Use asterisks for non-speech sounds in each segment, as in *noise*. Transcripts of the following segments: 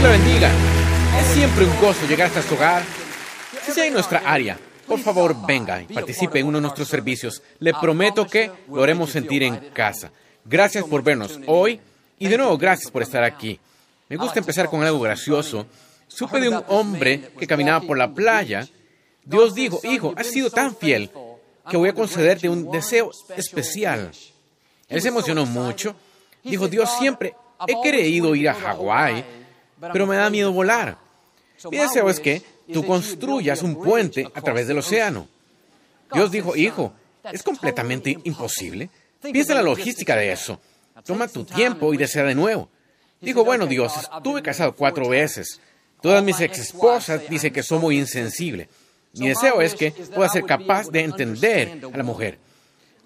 Dios le bendiga. Es siempre un gozo llegar hasta su hogar. Si sea en nuestra área, por favor venga y participe en uno de nuestros servicios. Le prometo que lo haremos sentir en casa. Gracias por vernos hoy y de nuevo gracias por estar aquí. Me gusta empezar con algo gracioso. Supe de un hombre que caminaba por la playa. Dios dijo, hijo, has sido tan fiel que voy a concederte un deseo especial. Él se emocionó mucho. Dijo, Dios, siempre he querido ir a Hawái, pero me da miedo volar. Mi deseo es que tú construyas un puente a través del océano. Dios dijo, hijo, es completamente imposible. Piensa en la logística de eso. Toma tu tiempo y desea de nuevo. Dijo, bueno, Dios, estuve casado cuatro veces. Todas mis ex esposas dicen que soy muy insensible. Mi deseo es que pueda ser capaz de entender a la mujer.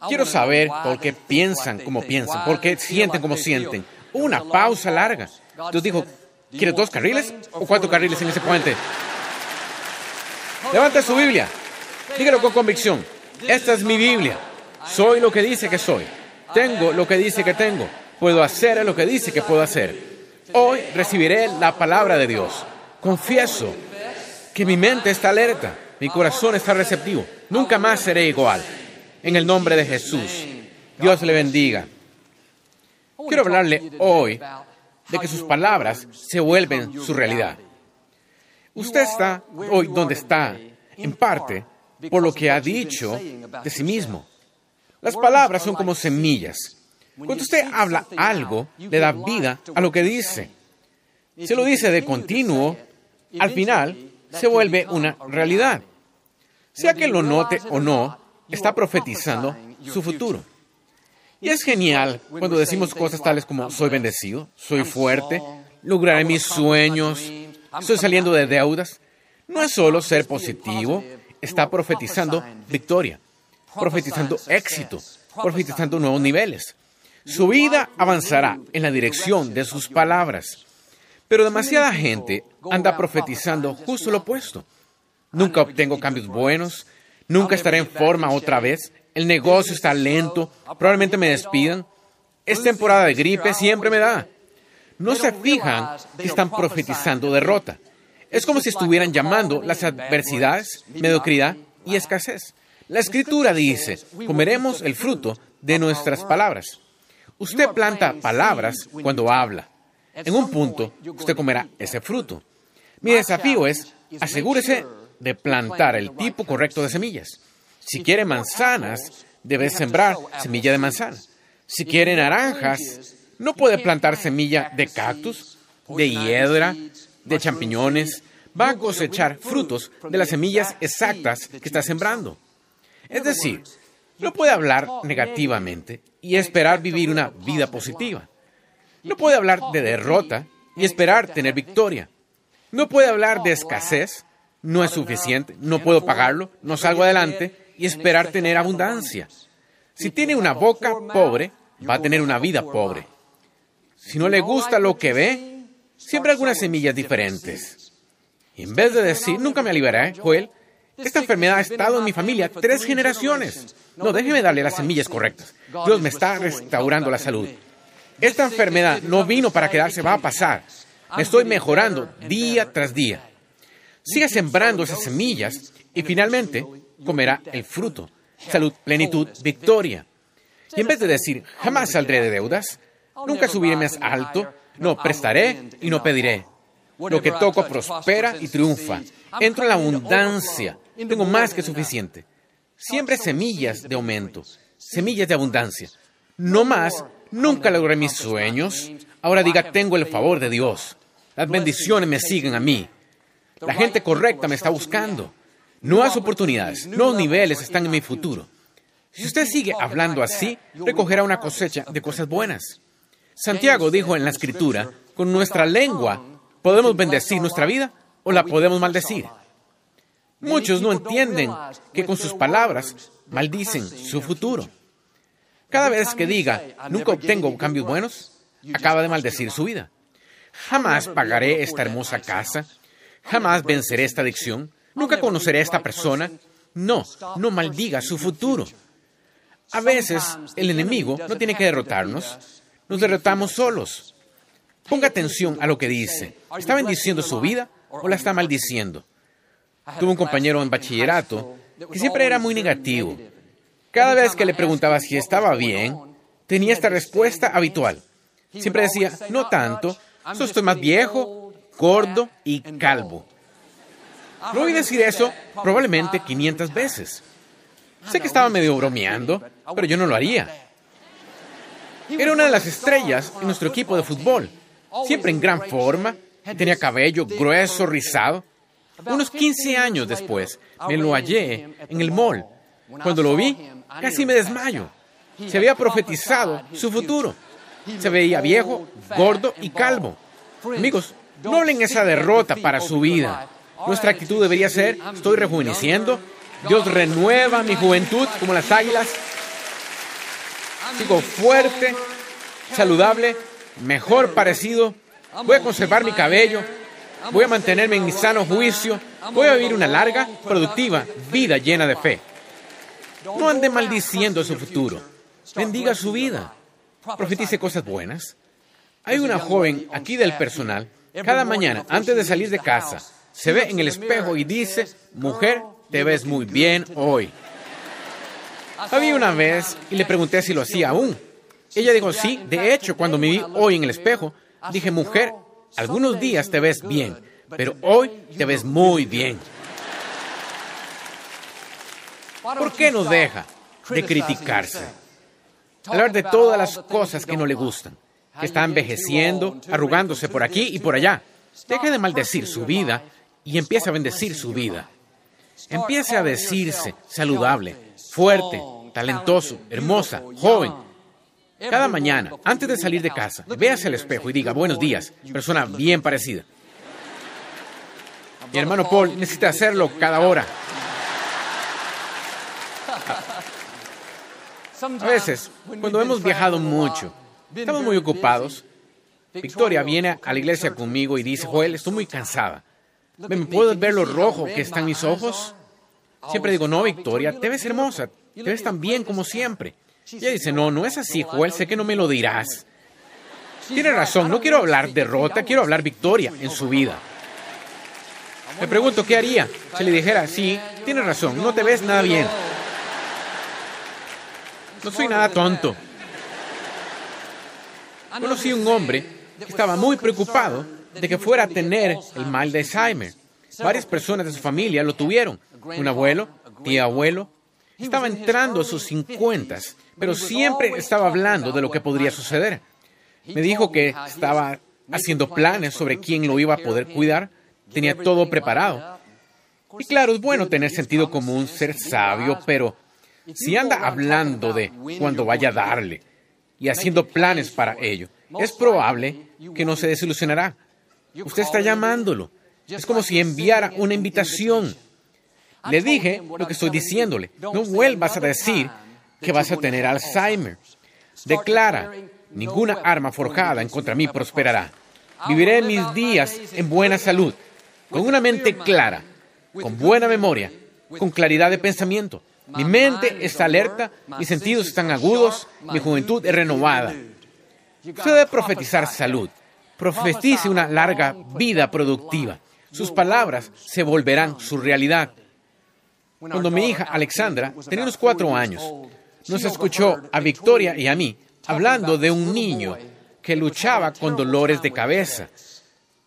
Quiero saber por qué piensan como piensan, por qué sienten como sienten. Una pausa larga. Dios dijo, ¿quiere dos carriles o cuatro carriles en ese puente? Levante su Biblia. Dígalo con convicción. Esta es mi Biblia. Soy lo que dice que soy. Tengo lo que dice que tengo. Puedo hacer lo que dice que puedo hacer. Hoy recibiré la palabra de Dios. Confieso que mi mente está alerta, mi corazón está receptivo. Nunca más seré igual. En el nombre de Jesús. Dios le bendiga. Quiero hablarle hoy de que sus palabras se vuelven su realidad. Usted está hoy donde está, en parte, por lo que ha dicho de sí mismo. Las palabras son como semillas. Cuando usted habla algo, le da vida a lo que dice. Si lo dice de continuo, al final se vuelve una realidad. Sea que lo note o no, está profetizando su futuro. Y es genial cuando decimos cosas tales como soy bendecido, soy fuerte, lograré mis sueños, estoy saliendo de deudas. No es solo ser positivo, está profetizando victoria, profetizando éxito, profetizando nuevos niveles. Su vida avanzará en la dirección de sus palabras. Pero demasiada gente anda profetizando justo lo opuesto. Nunca obtengo cambios buenos, nunca estaré en forma otra vez, el negocio está lento, probablemente me despidan, es temporada de gripe, siempre me da. No se fijan que están profetizando derrota. Es como si estuvieran llamando las adversidades, mediocridad y escasez. La escritura dice, comeremos el fruto de nuestras palabras. Usted planta palabras cuando habla. En un punto, usted comerá ese fruto. Mi desafío es, asegúrese de plantar el tipo correcto de semillas. Si quiere manzanas, debe sembrar semilla de manzana. Si quiere naranjas, no puede plantar semilla de cactus, de hiedra, de champiñones. Va a cosechar frutos de las semillas exactas que está sembrando. Es decir, no puede hablar negativamente y esperar vivir una vida positiva. No puede hablar de derrota y esperar tener victoria. No puede hablar de escasez, no es suficiente, no puedo pagarlo, no salgo adelante y esperar tener abundancia. Si tiene una boca pobre, va a tener una vida pobre. Si no le gusta lo que ve, siempre algunas semillas diferentes. Y en vez de decir, nunca me aliviaré, Joel, esta enfermedad ha estado en mi familia tres generaciones. No, déjeme darle las semillas correctas. Dios me está restaurando la salud. Esta enfermedad no vino para quedarse, va a pasar. Me estoy mejorando día tras día. Siga sembrando esas semillas y finalmente comerá el fruto. Salud, plenitud, victoria. Y en vez de decir, jamás saldré de deudas, nunca subiré más alto, no prestaré y no pediré. Lo que toco prospera y triunfa. Entro en la abundancia. Tengo más que suficiente. Siempre semillas de aumento, semillas de abundancia. No más, nunca logré mis sueños. Ahora diga, tengo el favor de Dios. Las bendiciones me siguen a mí. La gente correcta me está buscando. Nuevas oportunidades, nuevos niveles están en mi futuro. Si usted sigue hablando así, recogerá una cosecha de cosas buenas. Santiago dijo en la escritura, con nuestra lengua Podemos bendecir nuestra vida o la podemos maldecir. Muchos no entienden que con sus palabras maldicen su futuro. Cada vez que diga, nunca obtengo cambios buenos, acaba de maldecir su vida. Jamás pagaré esta hermosa casa. Jamás venceré esta adicción. Nunca conoceré a esta persona. No, no maldiga su futuro. A veces el enemigo no tiene que derrotarnos. Nos derrotamos solos. Ponga atención a lo que dice. ¿Está bendiciendo su vida o la está maldiciendo? Tuve un compañero en bachillerato que siempre era muy negativo. Cada vez que le preguntaba si estaba bien, tenía esta respuesta habitual. Siempre decía, no tanto, solo estoy más viejo, gordo y calvo. Lo oí decir eso probablemente 500 veces. Sé que estaba medio bromeando, pero yo no lo haría. Era una de las estrellas en nuestro equipo de fútbol, siempre en gran forma, tenía cabello grueso, rizado. Unos 15 años después, me lo hallé en el mall. Cuando lo vi, casi me desmayo. Se había profetizado su futuro. Se veía viejo, gordo y calvo. Amigos, no hablen esa derrota para su vida. Nuestra actitud debería ser, estoy rejuveneciendo, Dios renueva mi juventud como las águilas. Sigo fuerte, saludable, mejor parecido. Voy a conservar mi cabello. Voy a mantenerme en mi sano juicio. Voy a vivir una larga, productiva vida llena de fe. No ande maldiciendo su futuro. Bendiga su vida. Profetice cosas buenas. Hay una joven aquí del personal, cada mañana, antes de salir de casa, se ve en el espejo y dice, mujer, te ves muy bien hoy. Había una vez y le pregunté si lo hacía aún. Ella dijo, sí, de hecho, cuando me vi hoy en el espejo, dije, mujer, algunos días te ves bien, pero hoy te ves muy bien. ¿Por qué no deja de criticarse? Hablar de todas las cosas que no le gustan, que está envejeciendo, arrugándose por aquí y por allá. Deje de maldecir su vida y empiece a bendecir su vida. Empiece a decirse saludable, fuerte, talentoso, hermosa, joven. Cada mañana, antes de salir de casa, véase al espejo y diga, buenos días, persona bien parecida. Mi hermano Paul necesita hacerlo cada hora. A veces, cuando hemos viajado mucho, estamos muy ocupados. Victoria viene a la iglesia conmigo y dice, Joel, estoy muy cansada. ¿Me puedes ver lo rojo que están mis ojos? Siempre digo, no, Victoria, te ves hermosa, te ves tan bien como siempre. Y ella dice, no, no es así, Joel, sé que no me lo dirás. *laughs* Tiene razón, no quiero hablar derrota, quiero hablar victoria en su vida. Me pregunto, ¿qué haría si le dijera, sí, tiene razón, no te ves nada bien? No soy nada tonto. Conocí un hombre que estaba muy preocupado de que fuera a tener el mal de Alzheimer. Varias personas de su familia lo tuvieron. Un abuelo, tía abuelo. Estaba entrando a sus cincuentas, pero siempre estaba hablando de lo que podría suceder. Me dijo que estaba haciendo planes sobre quién lo iba a poder cuidar. Tenía todo preparado. Y claro, es bueno tener sentido común, ser sabio, pero si anda hablando de cuándo vaya a darle y haciendo planes para ello, es probable que no se desilusionará. Usted está llamándolo. Es como si enviara una invitación. Le dije lo que estoy diciéndole. No vuelvas a decir que vas a tener Alzheimer. Declara, ninguna arma forjada en contra mí prosperará. Viviré mis días en buena salud, con una mente clara, con buena memoria, con claridad de pensamiento. Mi mente está alerta, mis sentidos están agudos, mi juventud es renovada. Usted debe profetizar salud. Profetice una larga vida productiva. Sus palabras se volverán su realidad. Cuando mi hija Alexandra tenía unos cuatro años, nos escuchó a Victoria y a mí hablando de un niño que luchaba con dolores de cabeza.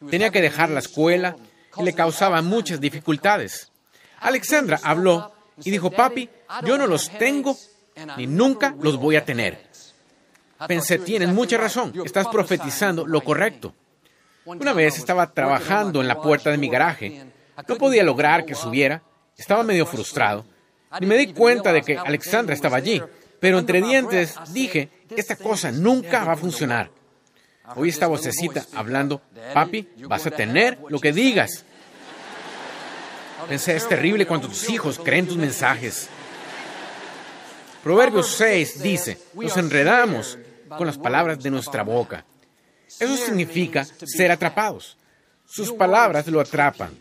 Tenía que dejar la escuela y le causaba muchas dificultades. Alexandra habló y dijo, papi, yo no los tengo ni nunca los voy a tener. Pensé, tienes mucha razón, estás profetizando lo correcto. Una vez estaba trabajando en la puerta de mi garaje, no podía lograr que subiera, estaba medio frustrado, y me di cuenta de que Alexandra estaba allí, pero entre dientes dije, esta cosa nunca va a funcionar. Oí esta vocecita hablando, papi, vas a tener lo que digas. Pensé, es terrible cuando tus hijos creen tus mensajes. Proverbios 6 dice, nos enredamos con las palabras de nuestra boca. Eso significa ser atrapados. Sus palabras lo atrapan.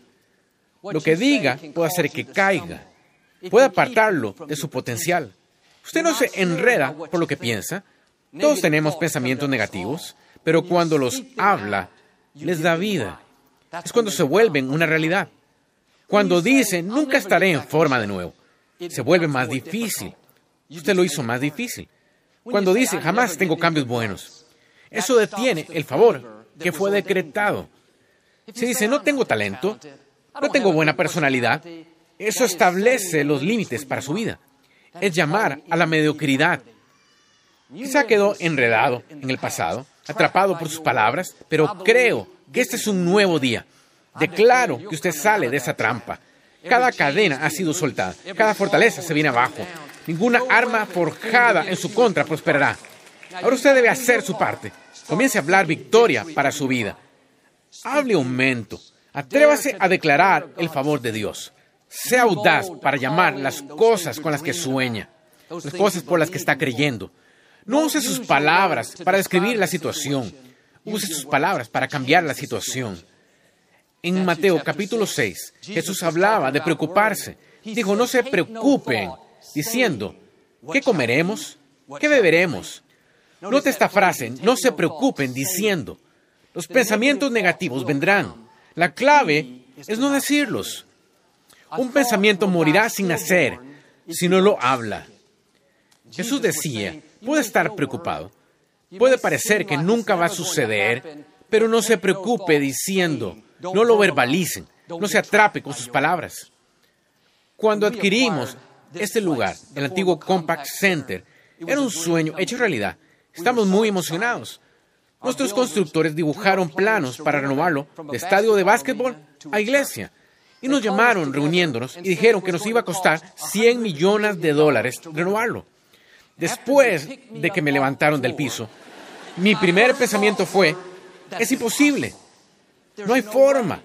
Lo que diga puede hacer que caiga, puede apartarlo de su potencial. Usted no se enreda por lo que piensa. Todos tenemos pensamientos negativos, pero cuando los habla, les da vida. Es cuando se vuelven una realidad. Cuando dice, nunca estaré en forma de nuevo, se vuelve más difícil. Usted lo hizo más difícil. Cuando dice, jamás tengo cambios buenos, eso detiene el favor que fue decretado. Si dice, no tengo talento, no tengo buena personalidad, eso establece los límites para su vida. Es llamar a la mediocridad. Quizá quedó enredado en el pasado, atrapado por sus palabras, pero creo que este es un nuevo día. Declaro que usted sale de esa trampa. Cada cadena ha sido soltada, cada fortaleza se viene abajo. Ninguna arma forjada en su contra prosperará. Ahora usted debe hacer su parte. Comience a hablar victoria para su vida. Hable aumento. Atrévase a declarar el favor de Dios. Sea audaz para llamar las cosas con las que sueña, las cosas por las que está creyendo. No use sus palabras para describir la situación. Use sus palabras para cambiar la situación. En Mateo capítulo 6, Jesús hablaba de preocuparse. Dijo, no se preocupen, diciendo, ¿qué comeremos? ¿Qué beberemos? Note esta frase, no se preocupen diciendo, los pensamientos negativos vendrán. La clave es no decirlos. Un pensamiento morirá sin nacer si no lo habla. Jesús decía, puede estar preocupado, puede parecer que nunca va a suceder, pero no se preocupe diciendo, no lo verbalicen, no se atrape con sus palabras. Cuando adquirimos este lugar, el antiguo Compact Center, era un sueño hecho realidad. Estamos muy emocionados. Nuestros constructores dibujaron planos para renovarlo de estadio de básquetbol a iglesia. Y nos llamaron reuniéndonos y dijeron que nos iba a costar 100 millones de dólares renovarlo. Después de que me levantaron del piso, mi primer pensamiento fue, es imposible. No hay forma.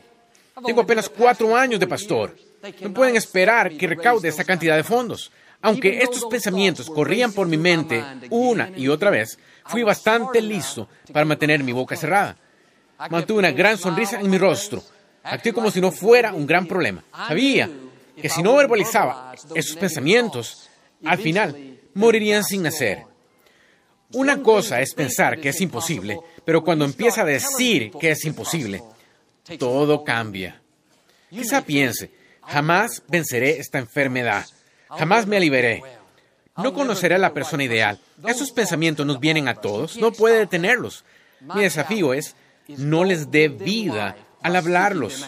Tengo apenas cuatro años de pastor. No pueden esperar que recaude esa cantidad de fondos. Aunque estos pensamientos corrían por mi mente una y otra vez, fui bastante listo para mantener mi boca cerrada. Mantuve una gran sonrisa en mi rostro. Actué como si no fuera un gran problema. Sabía que si no verbalizaba esos pensamientos, al final morirían sin nacer. Una cosa es pensar que es imposible, pero cuando empieza a decir que es imposible, todo cambia. Quizá piense, jamás venceré esta enfermedad, jamás me liberé. No conoceré a la persona ideal. Esos pensamientos nos vienen a todos, no puede detenerlos. Mi desafío es, no les dé vida al hablarlos.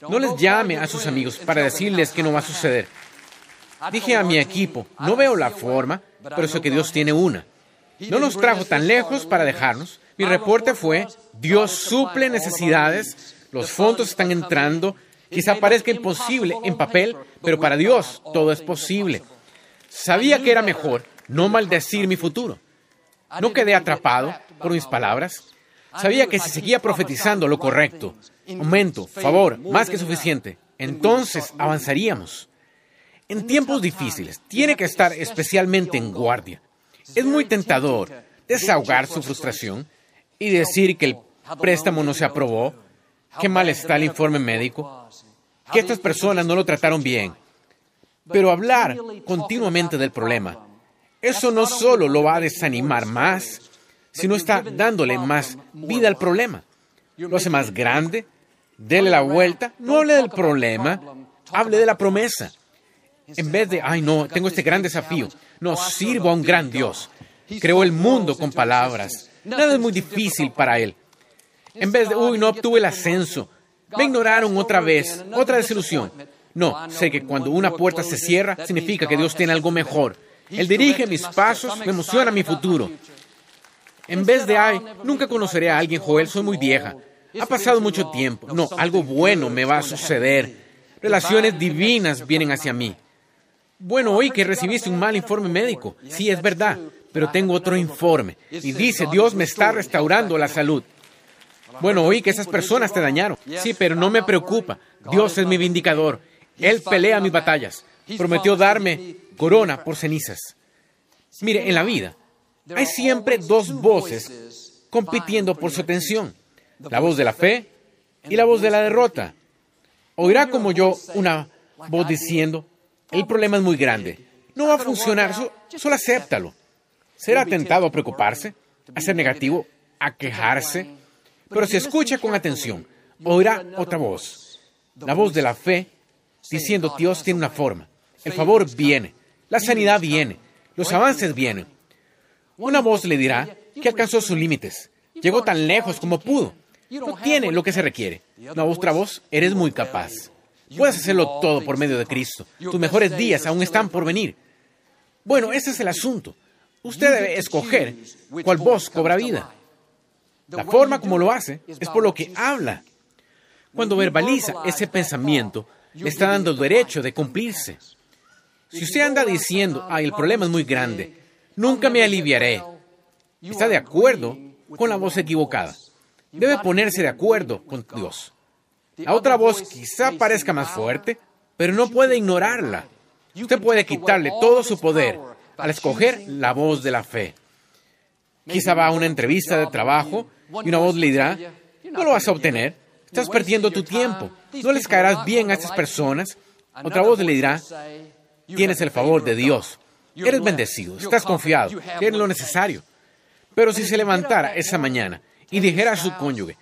No les llame a sus amigos para decirles que no va a suceder. Dije a mi equipo, no veo la forma, pero sé que Dios tiene una. No nos trajo tan lejos para dejarnos. Mi reporte fue, Dios suple necesidades, los fondos están entrando, quizá parezca imposible en papel, pero para Dios todo es posible. Sabía que era mejor no maldecir mi futuro. No quedé atrapado por mis palabras. Sabía que si seguía profetizando lo correcto, aumento, favor, más que suficiente, entonces avanzaríamos. En tiempos difíciles, tiene que estar especialmente en guardia. Es muy tentador desahogar su frustración y decir que el préstamo no se aprobó, que mal está el informe médico, que estas personas no lo trataron bien. Pero hablar continuamente del problema, eso no solo lo va a desanimar más, sino está dándole más vida al problema. Lo hace más grande, dele la vuelta, no hable del problema, hable de la promesa. En vez de, ay no, tengo este gran desafío, no, sirvo a un gran Dios. Creó el mundo con palabras. Nada es muy difícil para Él. En vez de, uy, no obtuve el ascenso, me ignoraron otra vez, otra desilusión. No, sé que cuando una puerta se cierra, significa que Dios tiene algo mejor. Él dirige mis pasos, me emociona mi futuro. En vez de, ay, nunca conoceré a alguien, Joel, soy muy vieja. Ha pasado mucho tiempo. No, algo bueno me va a suceder. Relaciones divinas vienen hacia mí. Bueno, oí que recibiste un mal informe médico. Sí, es verdad. pero tengo otro informe y dice, Dios me está restaurando la salud. Bueno, oí que esas personas te dañaron. Sí, pero no me preocupa. Dios es mi vindicador. Él pelea mis batallas. Prometió darme corona por cenizas. Mire, en la vida hay siempre dos voces compitiendo por su atención. La voz de la fe y la voz de la derrota. Oirá como yo una voz diciendo, el problema es muy grande. No va a funcionar, solo acéptalo. Será tentado a preocuparse, a ser negativo, a quejarse. Pero si escucha con atención, oirá otra voz. La voz de la fe diciendo Dios tiene una forma. El favor viene, la sanidad viene, los avances vienen. Una voz le dirá que alcanzó sus límites, llegó tan lejos como pudo, no tiene lo que se requiere. Una otra voz, eres muy capaz. Puedes hacerlo todo por medio de Cristo. Tus mejores días aún están por venir. Bueno, ese es el asunto. Usted debe escoger cuál voz cobra vida. La forma como lo hace es por lo que habla. Cuando verbaliza ese pensamiento, le está dando el derecho de cumplirse. Si usted anda diciendo, ay, el problema es muy grande, nunca me aliviaré, está de acuerdo con la voz equivocada. Debe ponerse de acuerdo con Dios. La otra voz quizá parezca más fuerte, pero no puede ignorarla. Usted puede quitarle todo su poder al escoger la voz de la fe. Quizá va a una entrevista de trabajo y una voz le dirá, no lo vas a obtener, estás perdiendo tu tiempo, no les caerás bien a estas personas. Otra voz le dirá, tienes el favor de Dios, eres bendecido, estás confiado, tienes lo necesario. Pero si se levantara esa mañana y dijera a su cónyuge,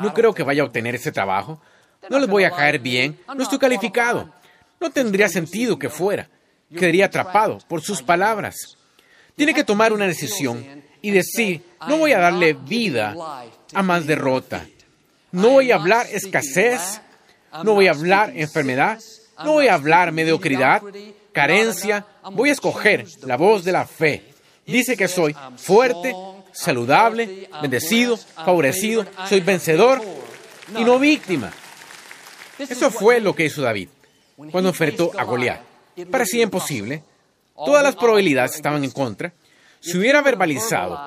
no creo que vaya a obtener ese trabajo, no les voy a caer bien, no estoy calificado, no tendría sentido que fuera, quedaría atrapado por sus palabras. Tiene que tomar una decisión y decir, no voy a darle vida a más derrota, no voy a hablar escasez, no voy a hablar enfermedad, no voy a hablar mediocridad, carencia, voy a escoger la voz de la fe. Dice que soy fuerte, saludable, bendecido, favorecido, soy vencedor y no víctima. Eso fue lo que hizo David cuando enfrentó a Goliat. Parecía imposible. Todas las probabilidades estaban en contra. Si hubiera verbalizado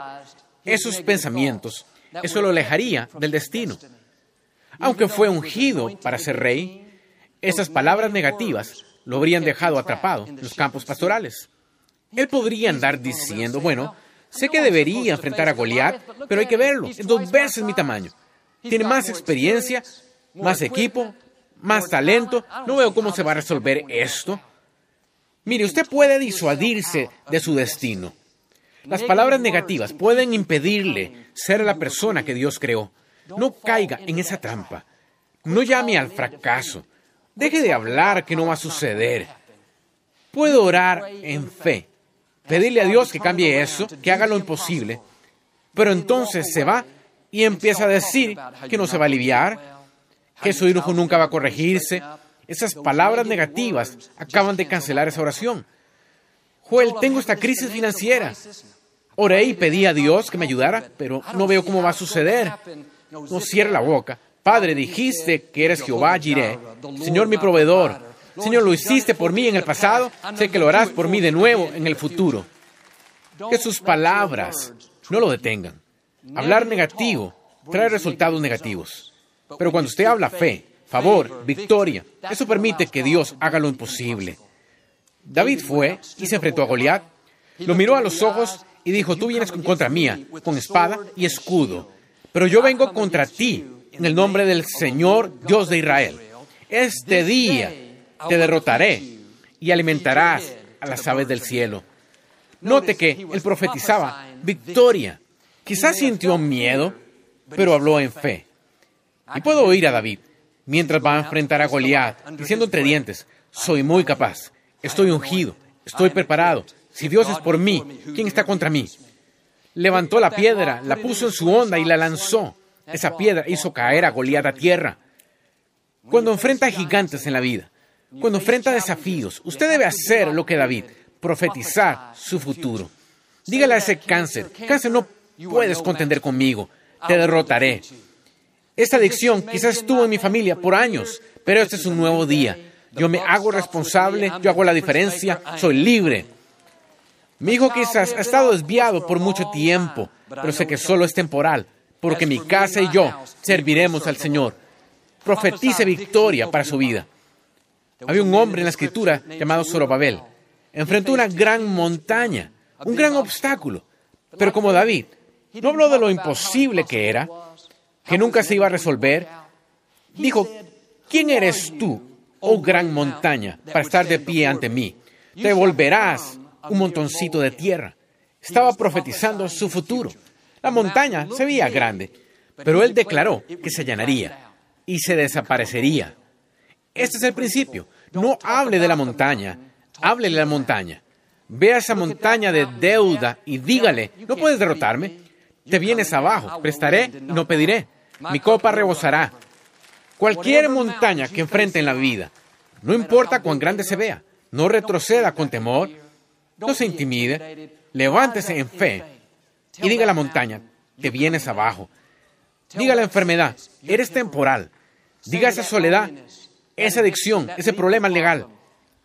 esos pensamientos, eso lo alejaría del destino. Aunque fue ungido para ser rey, esas palabras negativas lo habrían dejado atrapado en los campos pastorales. Él podría andar diciendo, bueno, sé que debería enfrentar a Goliat, pero hay que verlo, es dos veces mi tamaño. Tiene más experiencia, más equipo, más talento. No veo cómo se va a resolver esto. Mire, usted puede disuadirse de su destino. Las palabras negativas pueden impedirle ser la persona que Dios creó. No caiga en esa trampa. No llame al fracaso. Deje de hablar que no va a suceder. Puede orar en fe. Pedirle a Dios que cambie eso, que haga lo imposible. Pero entonces se va y empieza a decir que no se va a aliviar, que su hijo nunca va a corregirse. Esas palabras negativas acaban de cancelar esa oración. Joel, tengo esta crisis financiera. Oré y pedí a Dios que me ayudara, pero no veo cómo va a suceder. No cierre la boca. Padre, dijiste que eres Jehová Jireh, Señor mi proveedor. Señor, lo hiciste por mí en el pasado, sé que lo harás por mí de nuevo en el futuro. Que sus palabras no lo detengan. Hablar negativo trae resultados negativos. Pero cuando usted habla fe, favor, victoria, eso permite que Dios haga lo imposible. David fue y se enfrentó a Goliat, lo miró a los ojos y dijo, tú vienes contra mía con espada y escudo, pero yo vengo contra ti en el nombre del Señor Dios de Israel. Este día te derrotaré y alimentarás a las aves del cielo. Note que él profetizaba victoria. Quizás sintió miedo, pero habló en fe. Y puedo oír a David mientras va a enfrentar a Goliat, diciendo entre dientes, soy muy capaz, estoy ungido, estoy preparado. Si Dios es por mí, ¿quién está contra mí? Levantó la piedra, la puso en su onda y la lanzó. Esa piedra hizo caer a Goliat a tierra. Cuando enfrenta gigantes en la vida, cuando enfrenta desafíos, usted debe hacer lo que David, profetizar su futuro. Dígale a ese cáncer, cáncer no puedes contender conmigo, te derrotaré. Esta adicción quizás estuvo en mi familia por años, pero este es un nuevo día. Yo me hago responsable, yo hago la diferencia, soy libre. Mi hijo quizás ha estado desviado por mucho tiempo, pero sé que solo es temporal, porque mi casa y yo serviremos al Señor. Profetice victoria para su vida. Había un hombre en la escritura llamado Zorobabel. Enfrentó una gran montaña, un gran obstáculo. Pero como David, no habló de lo imposible que era, que nunca se iba a resolver. Dijo, ¿quién eres tú, oh gran montaña, para estar de pie ante mí? Te volverás un montoncito de tierra. Estaba profetizando su futuro. La montaña se veía grande, pero él declaró que se llenaría y se desaparecería. Este es el principio. No hable de la montaña, hable de la montaña. Vea esa montaña de deuda y dígale, no puedes derrotarme. Te vienes abajo, prestaré no pediré. Mi copa rebosará. Cualquier montaña que enfrente en la vida, no importa cuán grande se vea, no retroceda con temor, no se intimide, levántese en fe y diga a la montaña, te vienes abajo. Diga a la enfermedad, eres temporal. Diga esa soledad, esa adicción, ese problema legal.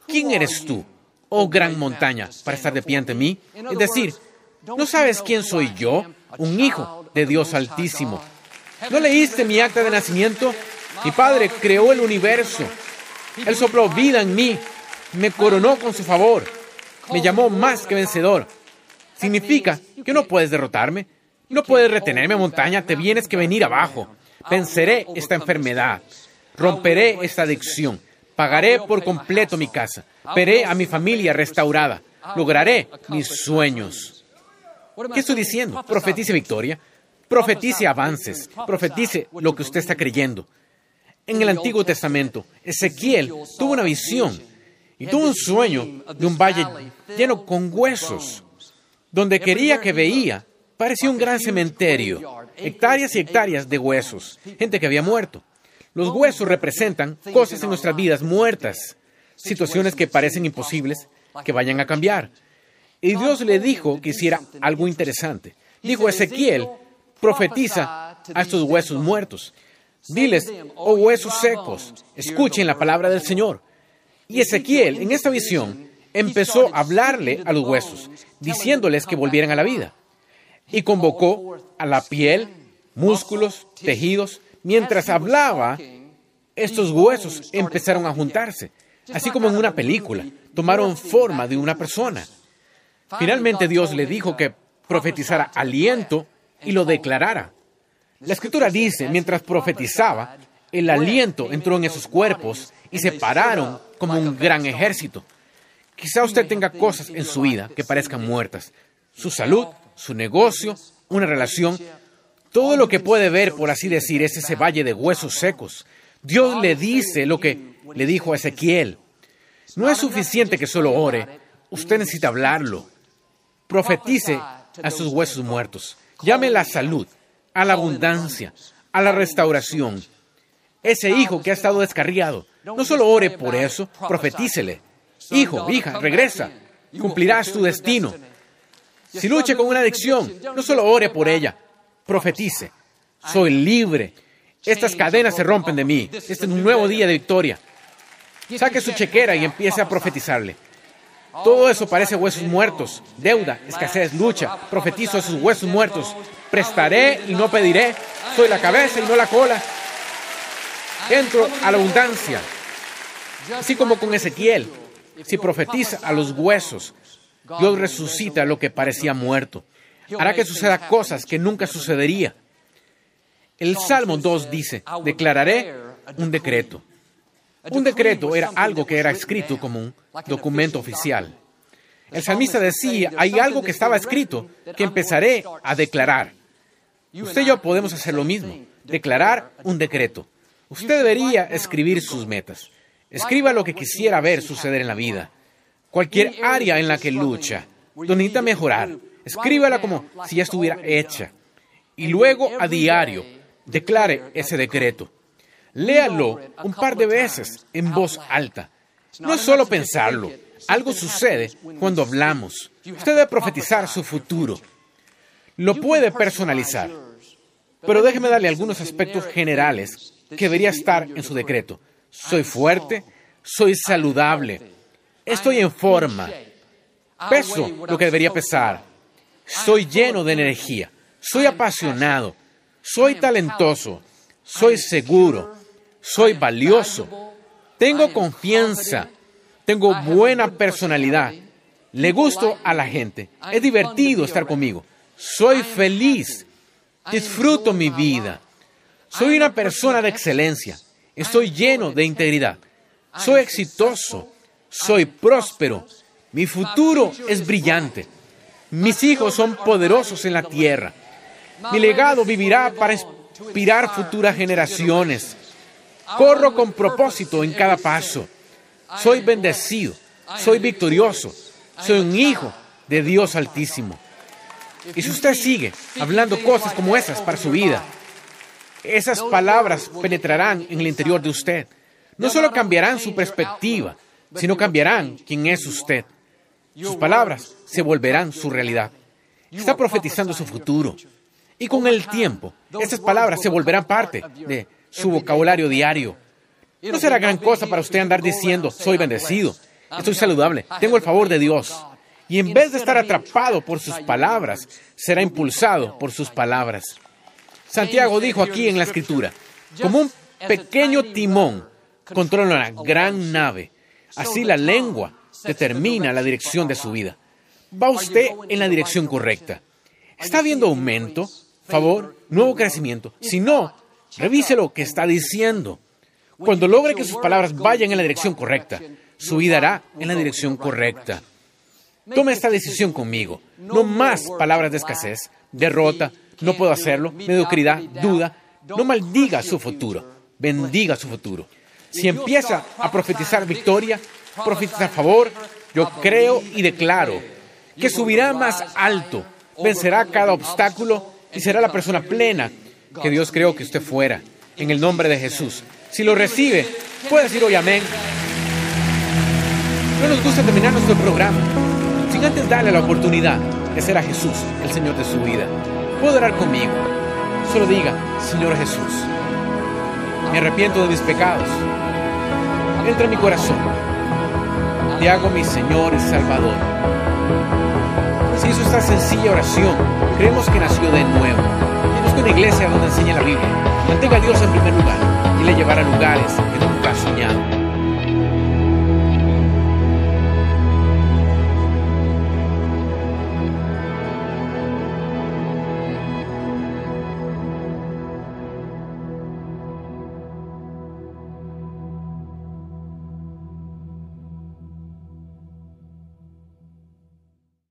¿Quién eres tú, oh gran montaña, para estar de pie ante mí? Es decir, ¿no sabes quién soy yo? Un hijo de Dios Altísimo. ¿No leíste mi acta de nacimiento? Mi padre creó el universo. Él sopló vida en mí. Me coronó con su favor. Me llamó más que vencedor. Significa que no puedes derrotarme. No puedes retenerme, montaña. Te vienes que venir abajo. Venceré esta enfermedad. Romperé esta adicción. Pagaré por completo mi casa. Veré a mi familia restaurada. Lograré mis sueños. ¿Qué estoy diciendo? Profetice victoria. Profetice avances. Profetice lo que usted está creyendo. En el Antiguo Testamento, Ezequiel tuvo una visión y tuvo un sueño de un valle lleno con huesos, donde quería que veía, parecía un gran cementerio, hectáreas y hectáreas de huesos, gente que había muerto. Los huesos representan cosas en nuestras vidas muertas, situaciones que parecen imposibles, que vayan a cambiar. Y Dios le dijo que hiciera algo interesante. Dijo Ezequiel, profetiza a estos huesos muertos. Diles, oh huesos secos, escuchen la palabra del Señor. Y Ezequiel, en esta visión, empezó a hablarle a los huesos, diciéndoles que volvieran a la vida. Y convocó a la piel, músculos, tejidos. Mientras hablaba, estos huesos empezaron a juntarse, así como en una película, tomaron forma de una persona. Finalmente Dios le dijo que profetizara aliento y lo declarara. La escritura dice, mientras profetizaba, el aliento entró en esos cuerpos y se pararon como un gran ejército. Quizá usted tenga cosas en su vida que parezcan muertas. Su salud, su negocio, una relación. Todo lo que puede ver, por así decir, es ese valle de huesos secos. Dios le dice lo que le dijo a Ezequiel. No es suficiente que solo ore. Usted necesita hablarlo. Profetice a sus huesos muertos. Llame la salud, a la abundancia, a la restauración. Ese hijo que ha estado descarriado, no solo ore por eso, profetícele. Hijo, hija, regresa. Cumplirás tu destino. Si lucha con una adicción, no solo ore por ella, profetice. Soy libre. Estas cadenas se rompen de mí. Este es un nuevo día de victoria. Saque su chequera y empiece a profetizarle. Todo eso parece huesos muertos, deuda, escasez, lucha. Profetizo a huesos muertos. Prestaré y no pediré. Soy la cabeza y no la cola. Entro a la abundancia. Así como con Ezequiel, si profetiza a los huesos, Dios resucita lo que parecía muerto. Hará que suceda cosas que nunca sucedería. El Salmo 2 dice, declararé un decreto. Un decreto era algo que era escrito como un documento oficial. El salmista decía, hay algo que estaba escrito que empezaré a declarar. Usted y yo podemos hacer lo mismo, declarar un decreto. Usted debería escribir sus metas. Escriba lo que quisiera ver suceder en la vida. Cualquier área en la que lucha, donde necesita mejorar, escríbala como si ya estuviera hecha. Y luego a diario, declare ese decreto. Léalo un par de veces en voz alta. No es solo pensarlo. Algo sucede cuando hablamos. Usted debe profetizar su futuro. Lo puede personalizar. Pero déjeme darle algunos aspectos generales que debería estar en su decreto. Soy fuerte, soy saludable, estoy en forma, Peso lo que debería pesar. Soy lleno de energía. Soy apasionado. Soy talentoso. Soy seguro. Soy valioso. Tengo confianza. Tengo buena personalidad. Le gusto a la gente. Es divertido estar conmigo. Soy feliz. Disfruto mi vida. Soy una persona de excelencia. Estoy lleno de integridad. Soy exitoso. Soy próspero. Mi futuro es brillante. Mis hijos son poderosos en la tierra. Mi legado vivirá para inspirar futuras generaciones. Corro con propósito en cada paso. Soy bendecido. Soy victorioso. Soy un hijo de Dios Altísimo. Y si usted sigue hablando cosas como esas para su vida, esas palabras penetrarán en el interior de usted. No solo cambiarán su perspectiva, sino cambiarán quién es usted. Sus palabras se volverán su realidad. Está profetizando su futuro. Y con el tiempo, esas palabras se volverán parte de su vocabulario diario. No será gran cosa para usted andar diciendo, soy bendecido, estoy saludable, tengo el favor de Dios. Y en vez de estar atrapado por sus palabras, será impulsado por sus palabras. Santiago dijo aquí en la escritura, como un pequeño timón controla una gran nave, así la lengua determina la dirección de su vida. Va usted en la dirección correcta. ¿Está viendo aumento, favor, nuevo crecimiento? Si no, revise lo que está diciendo. Cuando logre que sus palabras vayan en la dirección correcta, su vida hará en la dirección correcta. Tome esta decisión conmigo. No más palabras de escasez, derrota, no puedo hacerlo, mediocridad, duda. No maldiga su futuro, bendiga su futuro. Si empieza a profetizar victoria, profetiza a favor, yo creo y declaro que subirá más alto, vencerá cada obstáculo y será la persona plena que Dios creó que usted fuera. En el nombre de Jesús. Si lo recibe, puede decir hoy amén. No nos gusta terminar nuestro programa sin antes darle la oportunidad de ser a Jesús el Señor de su vida. Puede orar conmigo. Solo diga, Señor Jesús, me arrepiento de mis pecados. Entra en mi corazón. Te hago mi Señor y Salvador. Si hizo esta sencilla oración, creemos que nació de nuevo. Busca una iglesia donde enseñe la Biblia. Mantenga a Dios en primer lugar y le llevará a lugares que nunca ha soñado.